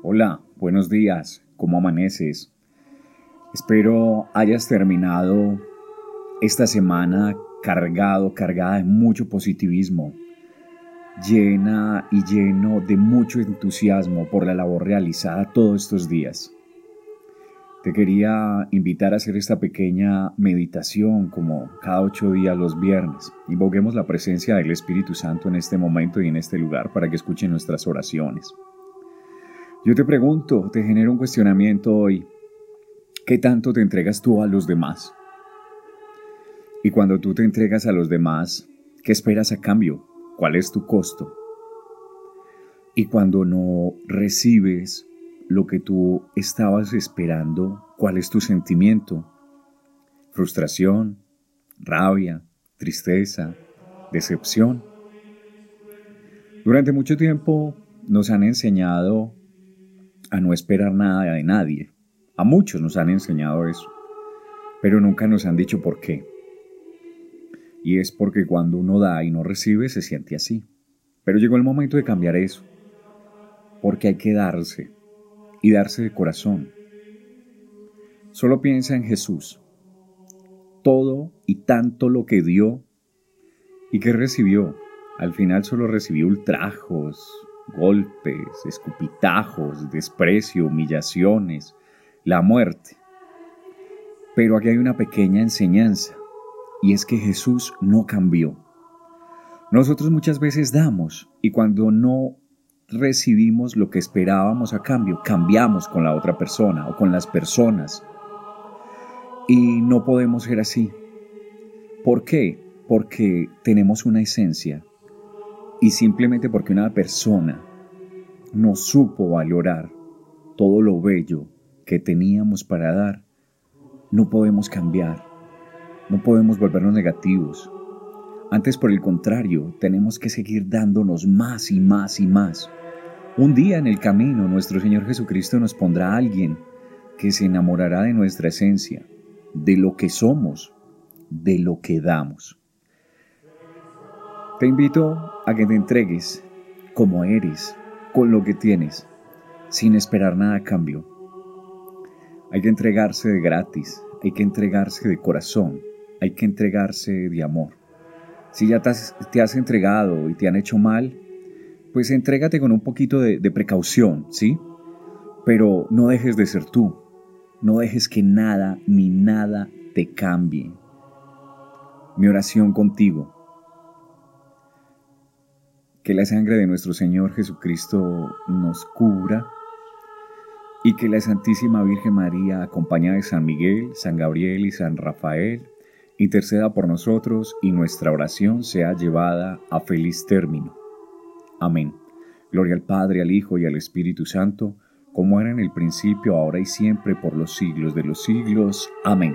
Hola, buenos días, ¿cómo amaneces? Espero hayas terminado esta semana cargado, cargada de mucho positivismo, llena y lleno de mucho entusiasmo por la labor realizada todos estos días. Te quería invitar a hacer esta pequeña meditación como cada ocho días los viernes. Invoquemos la presencia del Espíritu Santo en este momento y en este lugar para que escuchen nuestras oraciones. Yo te pregunto, te genero un cuestionamiento hoy. ¿Qué tanto te entregas tú a los demás? Y cuando tú te entregas a los demás, ¿qué esperas a cambio? ¿Cuál es tu costo? Y cuando no recibes lo que tú estabas esperando, ¿cuál es tu sentimiento? Frustración, rabia, tristeza, decepción. Durante mucho tiempo nos han enseñado a no esperar nada de nadie. A muchos nos han enseñado eso, pero nunca nos han dicho por qué. Y es porque cuando uno da y no recibe se siente así. Pero llegó el momento de cambiar eso, porque hay que darse y darse de corazón. Solo piensa en Jesús, todo y tanto lo que dio y que recibió. Al final solo recibió ultrajos, golpes, escupitajos, desprecio, humillaciones, la muerte. Pero aquí hay una pequeña enseñanza, y es que Jesús no cambió. Nosotros muchas veces damos, y cuando no recibimos lo que esperábamos a cambio, cambiamos con la otra persona o con las personas. Y no podemos ser así. ¿Por qué? Porque tenemos una esencia y simplemente porque una persona no supo valorar todo lo bello que teníamos para dar, no podemos cambiar, no podemos volvernos negativos. Antes, por el contrario, tenemos que seguir dándonos más y más y más. Un día en el camino, nuestro Señor Jesucristo nos pondrá a alguien que se enamorará de nuestra esencia, de lo que somos, de lo que damos. Te invito a que te entregues como eres, con lo que tienes, sin esperar nada a cambio. Hay que entregarse de gratis, hay que entregarse de corazón, hay que entregarse de amor. Si ya te has, entregado y te han hecho mal, pues entrégate con un poquito de, de precaución, ¿sí? Pero no dejes de ser tú, no dejes que nada ni nada te cambie. Mi oración contigo que la sangre de nuestro Señor Jesucristo nos cubra y que la Santísima Virgen María, acompañada de San Miguel, San Gabriel y San Rafael, interceda por nosotros y nuestra oración sea llevada a feliz término. Amén. Gloria al Padre, al Hijo y al Espíritu Santo, como era en el principio, ahora y siempre, por los siglos de los siglos. Amén.